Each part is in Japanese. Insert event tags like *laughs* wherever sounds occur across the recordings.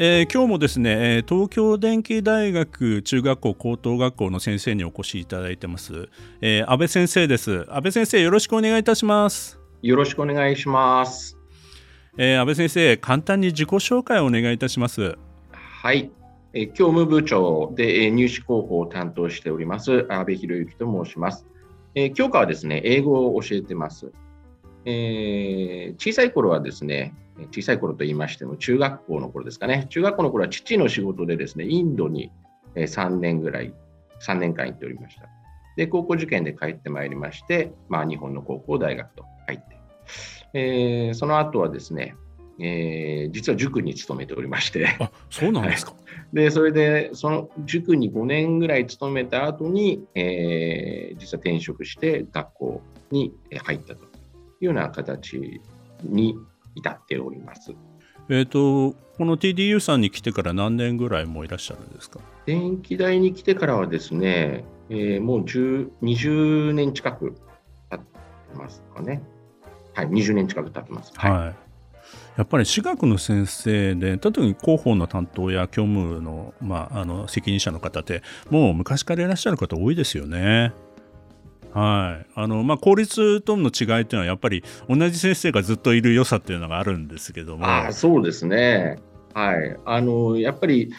えー、今日もですね東京電機大学中学校高等学校の先生にお越しいただいてます、えー、安倍先生です。安倍先生よろしくお願いいたします。よろしくお願いします、えー、安倍先生簡単に自己紹介をお願いいたします。はい、えー、教務部長で、えー、入試広報を担当しております安倍博之と申します、えー、教科はですね英語を教えてます。えー、小さい頃はですね、小さい頃と言いましても、中学校の頃ですかね、中学校の頃は父の仕事でですね、インドに3年ぐらい、3年間行っておりました。で、高校受験で帰ってまいりまして、まあ、日本の高校、大学と入って、えー、その後はですね、えー、実は塾に勤めておりまして。あそうなんですか、*laughs* はい、でそれでその塾に5年ぐらい勤めた後に、えー、実は転職して学校に入ったというような形に至っております。えーと、この TDU さんに来てから何年ぐらいもいらっしゃるんですか？電気代に来てからはですね、えー、もう20年近く経ってますかね。はい、20年近く経ってます。はい、はいやっぱり私学の先生で特に広報の担当や教務の,、まあ、あの責任者の方ってもう昔からいらっしゃる方多いですよね。はい。あのまあ、公立との違いというのはやっぱり同じ先生がずっといる良さっていうのがあるんですけども。あそうですね、はい、あのやっぱり、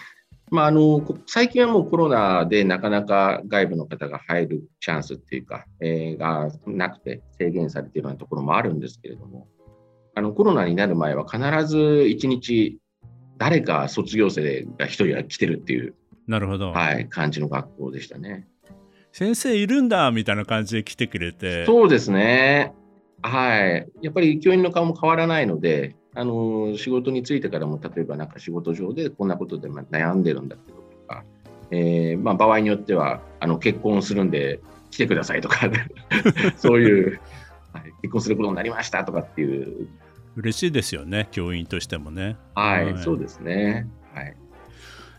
まあ、あの最近はもうコロナでなかなか外部の方が入るチャンスっていうか、えー、がなくて制限されているようなところもあるんですけれども。あのコロナになる前は必ず1日誰か卒業生が1人は来てるっていうなるほど、はい、感じの学校でしたね。先生いるんだみたいな感じで来てくれて。そうですね。はい。やっぱり教員の顔も変わらないのであの仕事に就いてからも例えばなんか仕事上でこんなことで悩んでるんだけどとか、えーまあ、場合によってはあの結婚するんで来てくださいとか *laughs* そういう、はい、結婚することになりましたとかっていう。嬉しいですよね教員としてもね。はい、はい、そうですね。はい。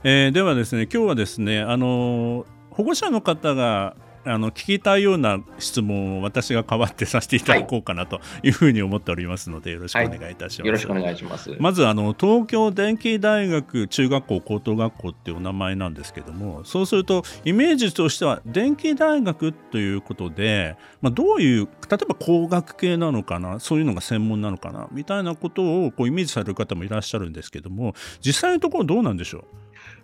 えー、ではですね今日はですねあのー保護者の方があの聞きたいような質問を私が代わってさせていただこうかなというふうに思っておりますので、よろしくお願いいたします。はい、よろしくお願いします。まずあの東京電気大学中学校高等学校っていうお名前なんですけども、そうするとイメージとしては電気大学ということで、まあ、どういう例えば工学系なのかな、そういうのが専門なのかなみたいなことをこうイメージされる方もいらっしゃるんですけども、実際のところどうなんでしょう？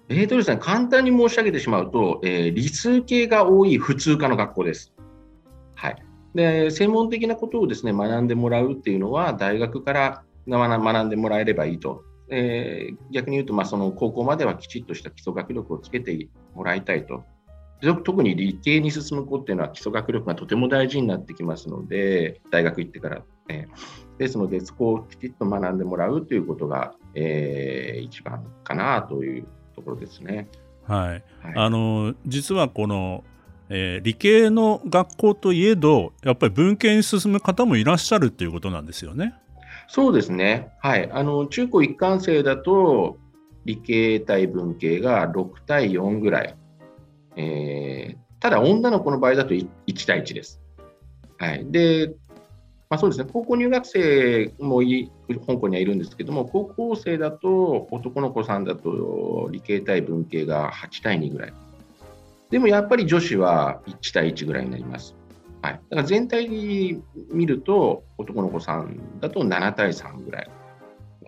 えーとですね、簡単に申し上げてしまうと、えー、理数系が多い普通科の学校です。はい、で専門的なことをですね学んでもらうっていうのは、大学から学んでもらえればいいと。えー、逆に言うと、まあ、その高校まではきちっとした基礎学力をつけてもらいたいと。特に理系に進む子っていうのは基礎学力がとても大事になってきますので、大学行ってから。え、ですので、そこをきちっと学んでもらうということが、えー、一番かなというところですね。はい、はい、あの実はこの、えー、理系の学校といえどやっぱり文系に進む方もいらっしゃるっていうことなんですよね。そうですね、はい、あの中高一貫生だと理系対文系が6対4ぐらい、えー、ただ女の子の場合だと 1, 1対1です。はい、でまあ、そうですね、高校入学生もい香港にはいるんですけども、高校生だと、男の子さんだと理系対文系が8対2ぐらい。でもやっぱり女子は1対1ぐらいになります。はい、だから全体に見ると、男の子さんだと7対3ぐらい。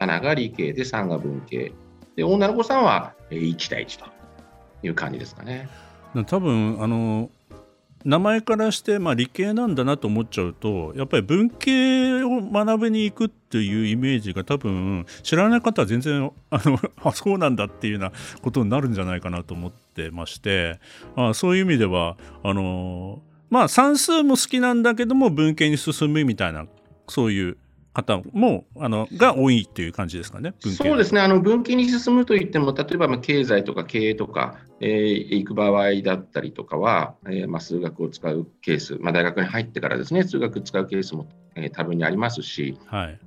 7が理系で3が文系。で、女の子さんは1対1という感じですかね。多分あの名前からして、まあ、理系なんだなと思っちゃうとやっぱり文系を学びに行くっていうイメージが多分知らない方は全然あの *laughs* あそうなんだっていうようなことになるんじゃないかなと思ってまして、あ、そういう意味ではあのまあ算数も好きなんだけども文系に進むみたいなそういう方もあのが多いという感じですかね、そうですね、あの文系に進むといっても、例えばまあ経済とか経営とか、えー、行く場合だったりとかは、えーまあ、数学を使うケース、まあ、大学に入ってからですね、数学使うケースも、えー、多分にありますし、はい。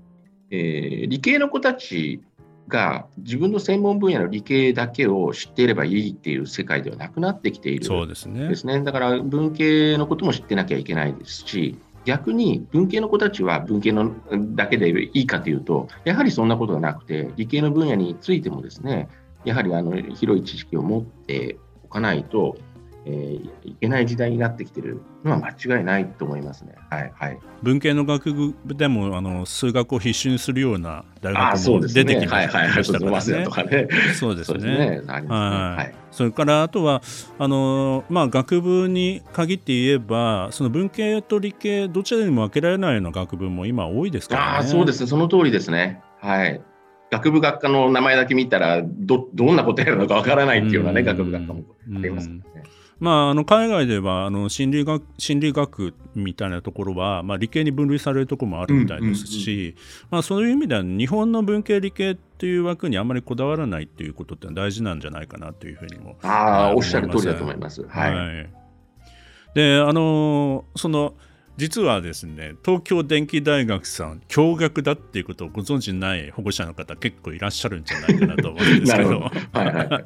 えー、理系の子たちが自分の専門分野の理系だけを知っていればいいっていう世界ではなくなってきているそうですね。ですね。だから文系のことも知ってなきゃいけないですし逆に文系の子たちは文系のだけでいいかというとやはりそんなことがなくて理系の分野についてもですねやはりあの広い知識を持っておかないとえー、いけない時代になってきているのは間違いないと思いますね。はいはい、文系の学部でもあの数学を必修にするような大学も出てきましたからね。そうですね。はい。それからあとはあのまあ学部に限って言えばその文系と理系どちらにも分けられないような学部も今多いですからね。あそうですね。その通りですね。はい。学部学科の名前だけ見たらどどんなことやるのかわからないっていうようなね学部学科もありますね。まあ、あの海外ではあの心理学心理学みたいなところは、まあ、理系に分類されるところもあるみたいですし、まあ、そういう意味では日本の文系理系っていう枠にあまりこだわらないっていうことって大事なんじゃないかなというふうにもああおっしゃる通りだと思います。はい、はい、であのその実はですね東京電機大学さん共学だっていうことをご存知ない保護者の方結構いらっしゃるんじゃないかなと思うんですけど。*laughs* は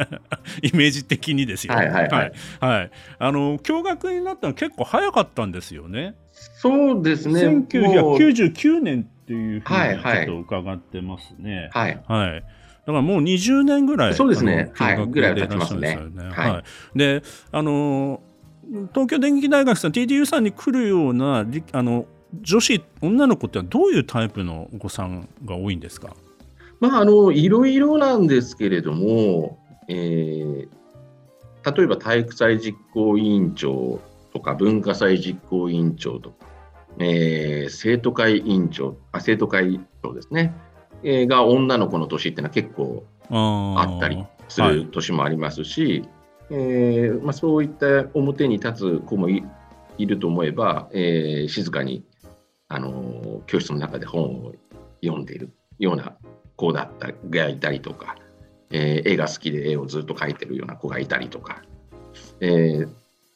い、*laughs* イメージ的にですよ、はいはいはい。はい、あの共学になったの結構早かったんですよね。そうですね。1999年っていうふうにちょっと伺ってますね。はい、はい、はいだからもう20年ぐらい、そうですね、はい、ぐらい経ちますね。はい、で、あの東京電機大学さん TDU さんに来るようなあの女子女の子ってどういうタイプのお子さんが多いんですか？まああのいろいろなんですけれども、えー、例えば体育祭実行委員長とか文化祭実行委員長とか、えー、生徒会委員長あ生徒会長ですね、えー、が女の子の年っていうのは結構あったりする年もありますし、はいえーまあ、そういった表に立つ子もいると思えば、えー、静かに、あの教室の中で本を読んでいるような子だったがいたりとか、えー、絵が好きで絵をずっと描いてるような子がいたりとか、えー、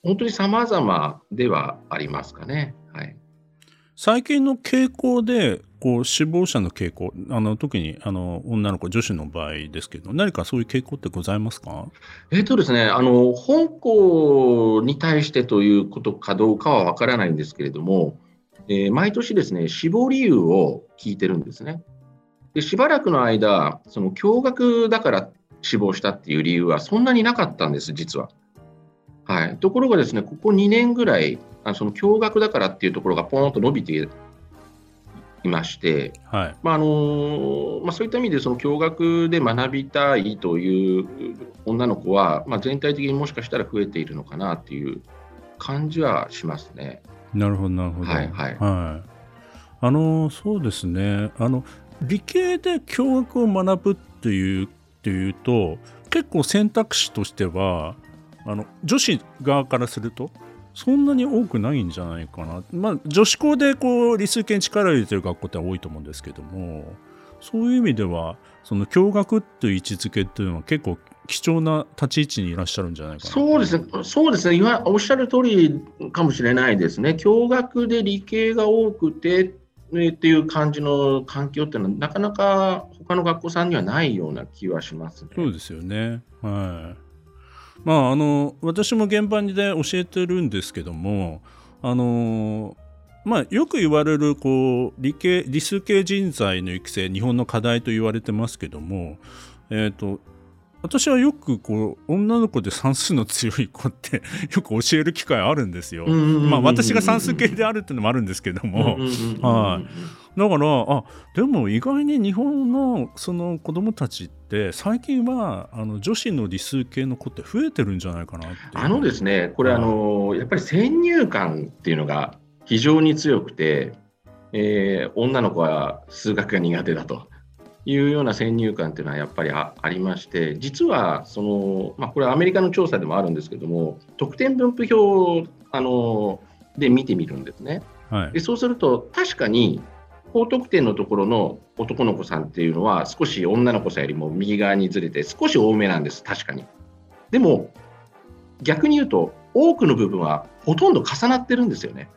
本当に様々ではありますかね。はい、最近の傾向でこう死亡者の傾向あの特にあの女の子女子の場合ですけど何かそういう傾向ってございますか？えっ、とですねあの本校に対してということかどうかは分からないんですけれども、えー、毎年ですね死亡理由を聞いてるんですね。でしばらくの間その驚愕だから死亡したっていう理由はそんなになかったんです実は。はい、ところがですねここ2年ぐらいあその驚愕だからっていうところがポーンと伸びていまして、はいまああのまあ、そういった意味でその共学で学びたいという女の子は、まあ、全体的にもしかしたら増えているのかなという感じはしますね。なるほどなるほど。はいはい、はい、あのそうですねあの理系で共学を学ぶっていうっていうと結構選択肢としてはあの女子側からするとそんなに多くないんじゃないかな。まあ、女子校でこう理数系に力を入れてる学校って多いと思うんですけども、そういう意味では、その共学という位置づけっていうのは結構貴重な立ち位置にいらっしゃるんじゃないかな。そうですね、そうですね今おっしゃる通りかもしれないですね。共学で理系が多くてっていう感じの環境っていうのは、なかなか他の学校さんにはないような気はします、ね、そうですよね。はい。まあ、あの私も現場で教えてるんですけどもあのまあ、よく言われるこう理系理数系人材の育成日本の課題と言われてますけども、えーと、私はよくこう女の子で算数の強い子って *laughs* よく教える機会あるんですよ。まあ私が算数系であるっていうのもあるんですけども、はい。だからあでも意外に日本のその子供たちって最近はあの女子の理数系の子って増えてるんじゃないかなあのですねこれ、あのやっぱり先入観っていうのが非常に強くて、えー、女の子は数学が苦手だと。いうような先入観というのはやっぱりありまして実はその、まあ、これはアメリカの調査でもあるんですけども得点分布表あので見てみるんですね。はい、でそうすると確かに高得点のところの男の子さんっていうのは、少し女の子さんよりも右側にずれて、少し多めなんです、確かに。でも、逆に言うと、多くの部分はほとんど重なってるんですよね、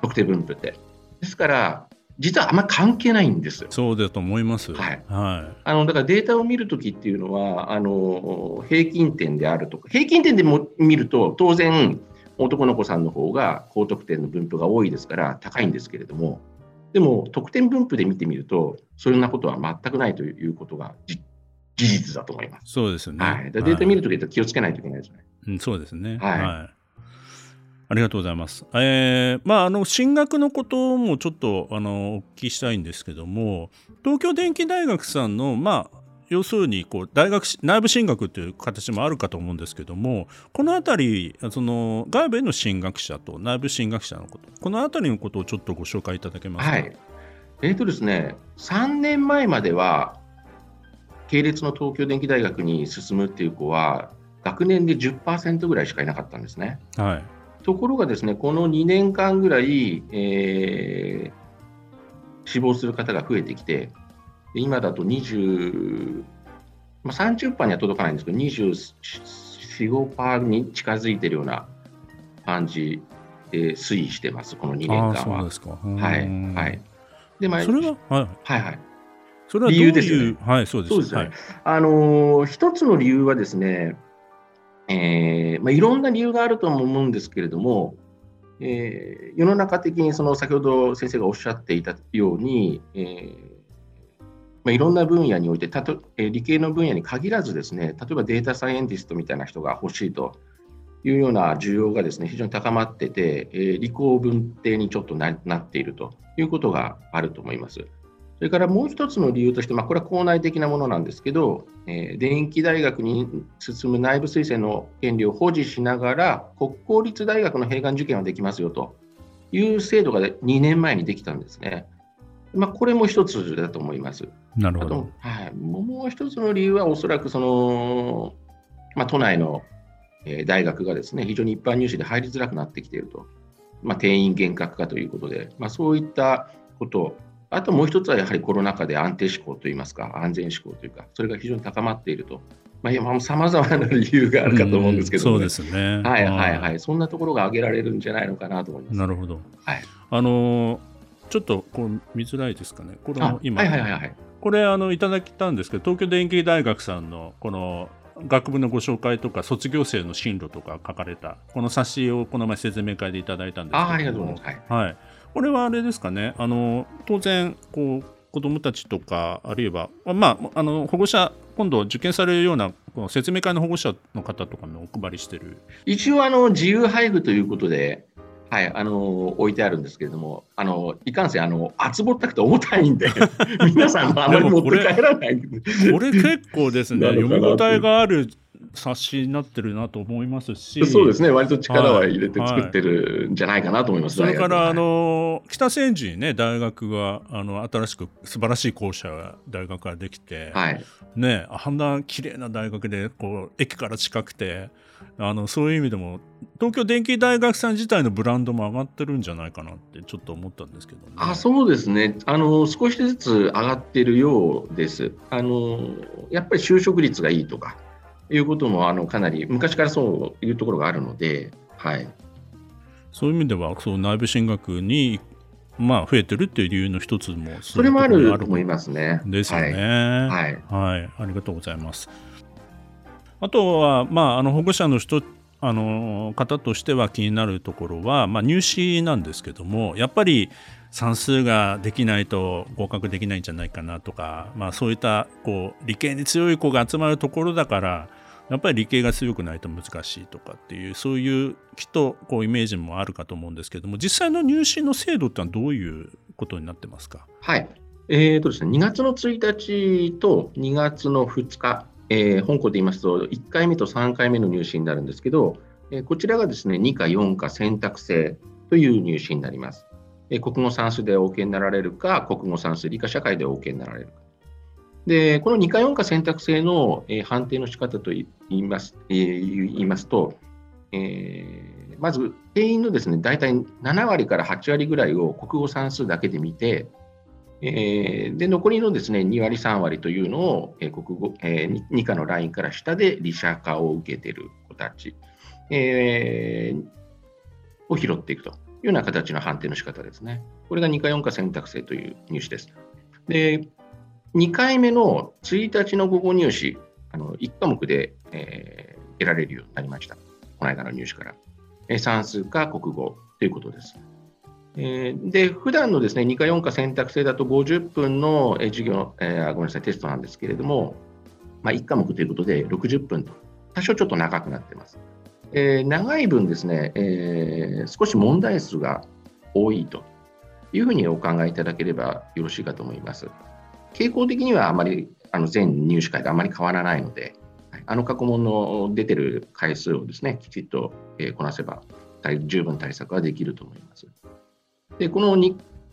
特定分布って。ですから、実はあんまり関係ないんですそうだと思います。はい。はい、あのだからデータを見るときっていうのはあの平均点であるとか平均点でも見ると当然男の子さんの方が高得点の分布が多いですから高いんですけれどもでも得点分布で見てみるとそんなことは全くないということが事実だと思います。そうですね。はい、データ見るときは気をつけないといけないですね。うん、そうですね。はい、はいありがとうございます。えー、まあ、あの進学のこともちょっとあのお聞きしたいんですけども、東京電機大学さんの、まあ、要するにこう大学内部進学という形もあるかと思うんですけども、このあたり、その外部への進学者と内部進学者のこと、このあたりのことをちょっとご紹介いただけますか？はい、えーとですね、3年前までは、系列の東京電機大学に進むっていう子は、学年で10%ぐらいしかいなかったんですね。はいところがですね、この2年間ぐらい、えー、死亡する方が増えてきて、今だと20、まあ、30%には届かないんですけど、24、5%に近づいているような感じで推移してます、この2年間は。そうですか。はい。はい。で、まあ、それは、はい、はいはい。それは理由ですね。はい、そうです。そうですね。はい、あのー、一つの理由はですね、えーまあ、いろんな理由があると思うんですけれども、えー、世の中的にその先ほど先生がおっしゃっていたように、えーまあ、いろんな分野においてたと、えー、理系の分野に限らずですね例えばデータサイエンティストみたいな人が欲しいというような需要がですね非常に高まってて、えー、理工文系にちょっとななっているということがあると思います。それからもう一つの理由として、まあ、これは校内的なものなんですけど、えー、電気大学に進む内部推薦の権利を保持しながら、国公立大学の閉願受験はできますよという制度が2年前にできたんですね。まあ、これも一つだと思います。なるほど。はい、もう一つの理由は、おそらくその、まあ、都内の大学がですね、非常に一般入試で入りづらくなってきていると。まあ、定員厳格化ということで、まあ、そういったことあともう一つはやはりコロナ禍で安定志向といいますか、安全志向というか、それが非常に高まっていると。まあ、さまざまな理由があるかと思うんですけど、ね、そうですね。はいはいはい。そんなところが挙げられるんじゃないのかなと思います。なるほど。はい。あのちょっとこう見づらいですかね。これも今、はいはいはいはい、これあのいただきたんですけど、東京電機大学さんのこの学部のご紹介とか卒業生の進路とか書かれたこの冊子をこの前説明会でいただいたんですけどあありがとうございます。はい、はいこれはあれですかね、あの当然こう、子どもたちとか、あるいは、まあ、あの保護者、今度受験されるような説明会の保護者の方とかもお配りしてる。一応あの、自由配布ということで、はい、あの置いてあるんですけれども、あのいかんせん、あの厚ぼったくて重たいんで、*laughs* 皆さん、あまり持って帰らない。これ結構ですね、読み応えがある冊子になってるなと思いますし、そうですね、割と力は入れて作ってるんじゃないかなと思います、はい。はい、それから、あの北千住にね、大学があの新しく素晴らしい校舎が大学ができて、はい、ね、あんな綺麗な大学でこう駅から近くてあの、そういう意味でも、東京電機大学さん自体のブランドも上がってるんじゃないかなってちょっと思ったんですけど、ね、あそうですね。あの、少しずつ上がってるようです。あのやっぱり就職率がいいとか。いうこともあのかなり昔からそういうところがあるので、はい、そういう意味ではそう内部進学に、まあ、増えてるっていう理由の一つもそれもあると思いますね。ですよね、はい、はい、ありがとうございます。あとは、まあ、あの保護者の人あの方としては気になるところは、まあ、入試なんですけどもやっぱり算数ができないと合格できないんじゃないかなとか、まあ、そういったこう理系に強い子が集まるところだからやっぱり理系が強くないと難しいとかっていうそういうきっとこうイメージもあるかと思うんですけども実際の入試の制度ってのはどういうことになってますか？はいえーとですね、2月の1日と2月の2日、えー、本校で言いますと1回目と3回目の入試になるんですけど、えー、こちらがですね2か4か選択制という入試になります。国語算数で OK になられるか、国語算数理科社会で OK になられるか。で、この2か4か選択制の、え、判定の仕方と言います,、え、言いますと、えー、まず定員のですね、大体7割から8割ぐらいを国語算数だけで見て、えー、で残りのですね2割、3割というのを、えー、国語えー、2課のラインから下で理社化を受けている子たち、えー、を拾っていくというような形の判定の仕方ですね。これが2課、4課選択制という入試です。で2回目の1日の午後入試、あの1科目で、えー、得られるようになりました。この間の入試から。えー、算数か国語ということです。えー、で、普段のですね、2か4か選択制だと50分の授業、えー、ごめんなさい、テストなんですけれども、まあ、1科目ということで60分と、多少ちょっと長くなっています。えー、長い分ですね、えー、少し問題数が多いというふうにお考えいただければよろしいかと思います。傾向的にはあまりあの全入試会であまり変わらないので、あの過去問の出てる回数をですね、きちっとこなせば十分対策はできると思います。でこの、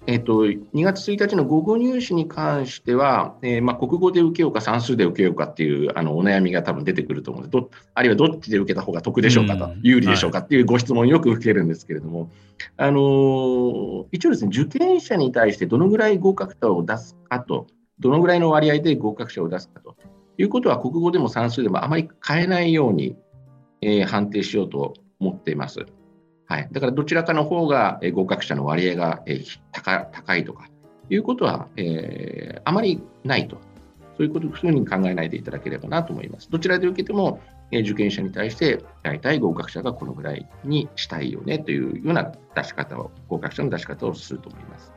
えーと、2月1日の午後入試に関しては、えー、まあ、国語で受けようか算数で受けようかっていうあのお悩みが多分出てくると思うのであるいはどっちで受けた方が得でしょうかと、有利でしょうかっていうご質問よく受けるんですけれども、はい、あのー、一応ですね受験者に対してどのぐらい合格者を出すかとどのぐらいの割合で合格者を出すかということは国語でも算数でもあまり変えないように、えー、判定しようと思っています。はい、だからどちらかの方が合格者の割合が高いとかいうことは、えー、あまりないと、そういうことふうに考えないでいただければなと思います。どちらで受けても、え受験者に対して大体合格者がこのぐらいにしたいよねというような出し方を、合格者の出し方をすると思います。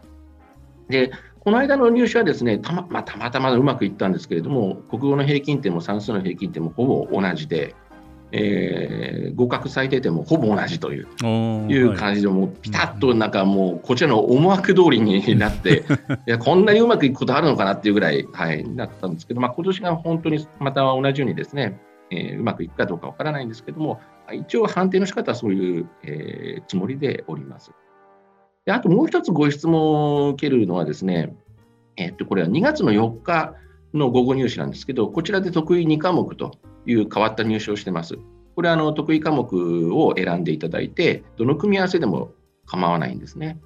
で、この間の入試はですね、たま,、まあ、たまたまうまくいったんですけれども、国語の平均点も算数の平均点もほぼ同じで、えー、合格最低点もほぼ同じといういう感じで、もうピタッとなんかもうこちらの思惑通りになって *laughs* いやこんなにうまくいくことあるのかなっていうぐらい、はい、なったんですけど、まあ、今年が本当にまた同じようにですね、えー、うまくいくかどうかわからないんですけども一応判定の仕方はそういう、えー、つもりでおります。であともう一つご質問を受けるのはですね、えー、っとこれは2月の4日の午後入試なんですけど、こちらで得意2科目という変わった入試をしてます。これはあの得意科目を選んでいただいて、どの組み合わせでも構わないんですね。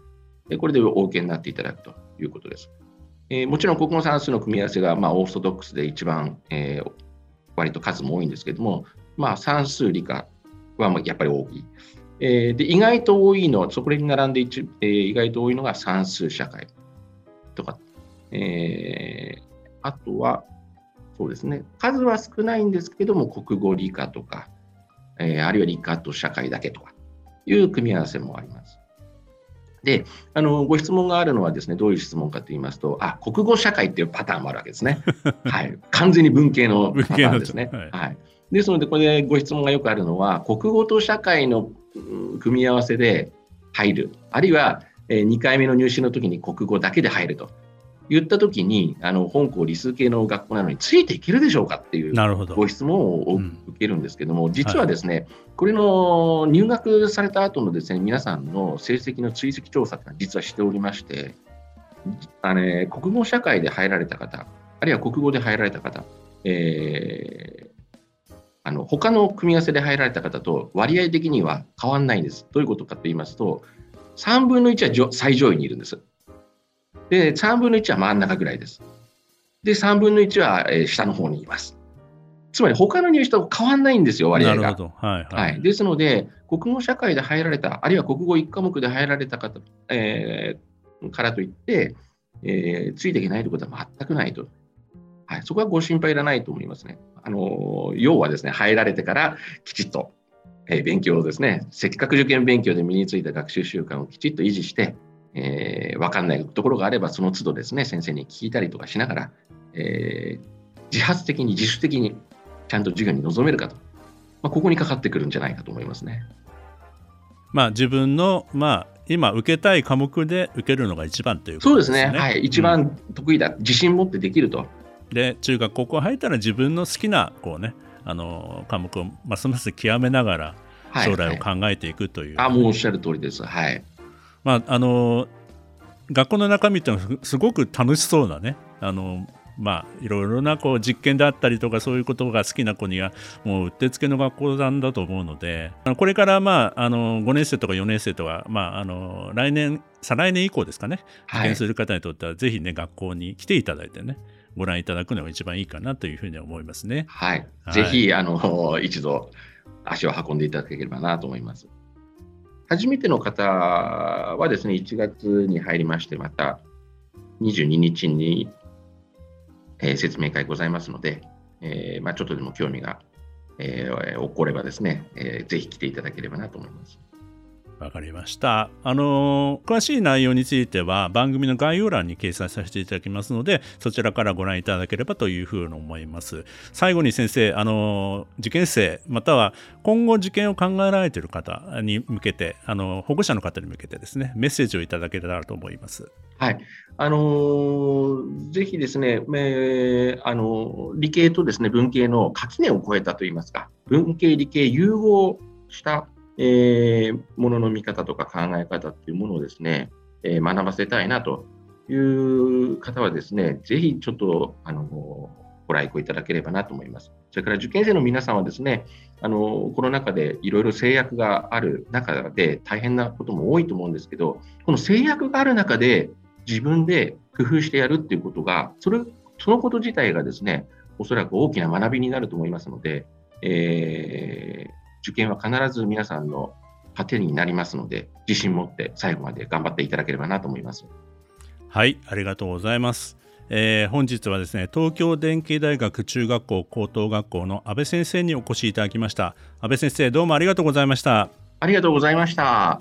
でこれで OK になっていただくということです。えー、もちろん国語算数の組み合わせがまあオーソドックスで一番、えー、割と数も多いんですけども、まあ、算数、理科はやっぱり大きい。えー、で意外と多いのは、そこに並んで一、えー、意外と多いのが算数、社会とか、えー、あとは、そうですね、数は少ないんですけども、国語、理科とか、えー、あるいは理科と社会だけとかいう組み合わせもあります。で、あのご質問があるのはですね、どういう質問かと言いますと、あ、国語社会っていうパターンもあるわけですね。*laughs* はい、完全に文系のパターンですね。はい、はい、ですので、これでご質問がよくあるのは、国語と社会の組み合わせで入る、あるいは2回目の入試の時に国語だけで入ると言ったときに、あの本校理数系の学校なのについていけるでしょうかっていうご質問を受けるんですけども、うん、実はですね、はい、これの入学された後のですね皆さんの成績の追跡調査って実はしておりまして、あの国語社会で入られた方、あるいは国語で入られた方、えー、あの他の組み合わせで入られた方と割合的には変わらないんです。どういうことかと言いますと、3分の1は最上位にいるんです。で、3分の1は真ん中ぐらいです。で、3分の1は、え下の方にいます。つまり他の入試と変わらないんですよ、割合が。はい、はい、ですので、国語社会で入られた、あるいは国語1科目で入られた方、えー、からといって、えー、ついていけないということは全くないと。はい、そこはご心配いらないと思いますね。あの要はですね、入られてからきちっと、えー、勉強をですね、せっかく受験勉強で身についた学習習慣をきちっと維持して、えー、分かんないところがあれば、その都度ですね、先生に聞いたりとかしながら、えー、自発的に自主的にちゃんと授業に臨めるかと、まあ、ここにかかってくるんじゃないかと思いますね。まあ、自分の、まあ、今受けたい科目で受けるのが一番ということですね。そうですね。はい。一番得意だ、うん、自信持ってできると。で、中学、高校入ったら自分の好きな、こうね、あの、科目をますます極めながら、将来を考えていくという、はいはい、あ、もうおっしゃる通りです。はい。まああの学校の中身ってのはすごく楽しそうなねあのまあいろいろなこう実験であったりとかそういうことが好きな子にはもううってつけの学校なんだと思うのでこれからまああの5年生とか4年生とか、まあ、あの来年再来年以降ですかね受験する方にとってはぜひね学校に来ていただいてねご覧いただくのが一番いいかなというふうに思いますね。はい。はい、ぜひ、あの、一度足を運んでいただければなと思います。初めての方はですね、1月に入りまして、また22日に、えー、説明会ございますので、えー、まあ、ちょっとでも興味が、えー、起こればですね、えー、ぜひ来ていただければなと思います。わかりました。あの詳しい内容については番組の概要欄に掲載させていただきますので、そちらからご覧いただければというふうに思います。最後に先生、あの受験生、または今後受験を考えられている方に向けて、あの保護者の方に向けてですね、メッセージをいただけたらと思います。はい。あのー、ぜひですね、えー、あの理系とですね、文系の垣根を越えたといいますか、文系理系融合したえー、ものの見方とか考え方っていうものをですね、えー、学ばせたいなという方はですね、ぜひちょっと、あの、ご来校いただければなと思います。それから受験生の皆さんはですね、あの、コロナ禍でいろいろ制約がある中で大変なことも多いと思うんですけど、この制約がある中で自分で工夫してやるっていうことが、それ、そのこと自体がですね、おそらく大きな学びになると思いますので、えー受験は必ず皆さんの糧になりますので、自信持って最後まで頑張っていただければなと思います。はい、ありがとうございます。えー、本日はですね東京電気大学中学校高等学校の安倍先生にお越しいただきました安倍先生どうもありがとうございましたありがとうございました